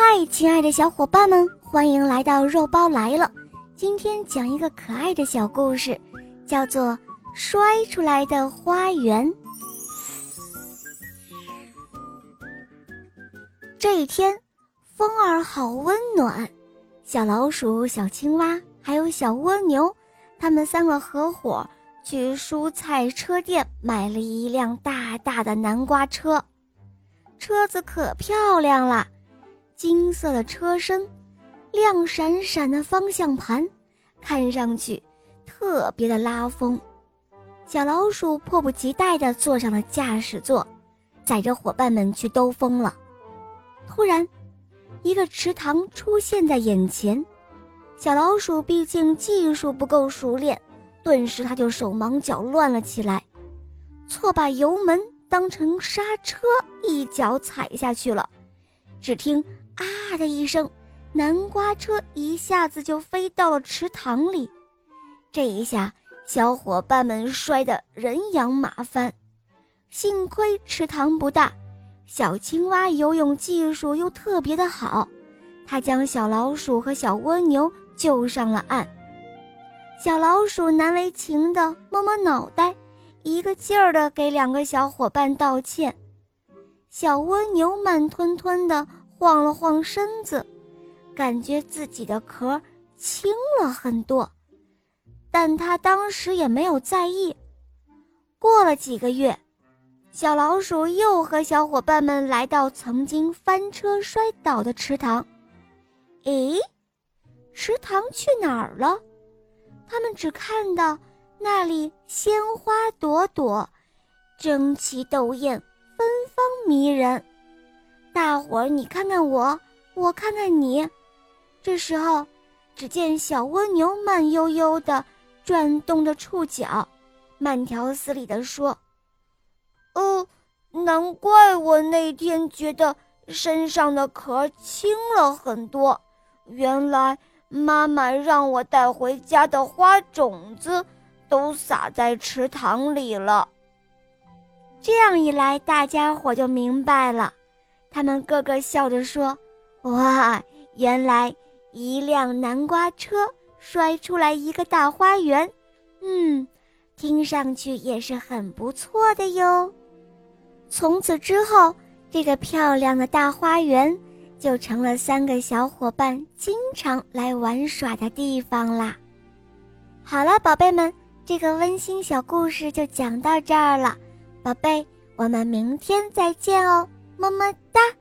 嗨，亲爱的小伙伴们，欢迎来到肉包来了。今天讲一个可爱的小故事，叫做《摔出来的花园》。这一天，风儿好温暖，小老鼠、小青蛙还有小蜗牛，他们三个合伙去蔬菜车店买了一辆大大的南瓜车，车子可漂亮了。金色的车身，亮闪闪的方向盘，看上去特别的拉风。小老鼠迫不及待地坐上了驾驶座，载着伙伴们去兜风了。突然，一个池塘出现在眼前。小老鼠毕竟技术不够熟练，顿时他就手忙脚乱了起来，错把油门当成刹车，一脚踩下去了。只听。啊的一声，南瓜车一下子就飞到了池塘里。这一下，小伙伴们摔得人仰马翻。幸亏池塘不大，小青蛙游泳技术又特别的好，它将小老鼠和小蜗牛救上了岸。小老鼠难为情地摸摸脑袋，一个劲儿地给两个小伙伴道歉。小蜗牛慢吞吞地。晃了晃身子，感觉自己的壳轻了很多，但他当时也没有在意。过了几个月，小老鼠又和小伙伴们来到曾经翻车摔倒的池塘。诶，池塘去哪儿了？他们只看到那里鲜花朵朵，争奇斗艳，芬芳迷人。大伙儿，你看看我，我看看你。这时候，只见小蜗牛慢悠悠地转动着触角，慢条斯理地说：“哦，难怪我那天觉得身上的壳轻了很多。原来妈妈让我带回家的花种子都撒在池塘里了。这样一来，大家伙就明白了。”他们个个笑着说：“哇，原来一辆南瓜车摔出来一个大花园，嗯，听上去也是很不错的哟。”从此之后，这个漂亮的大花园就成了三个小伙伴经常来玩耍的地方啦。好了，宝贝们，这个温馨小故事就讲到这儿了，宝贝，我们明天再见哦。么么哒。